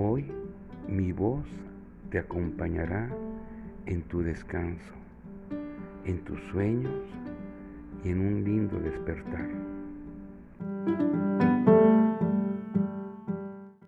Hoy mi voz te acompañará en tu descanso, en tus sueños y en un lindo despertar.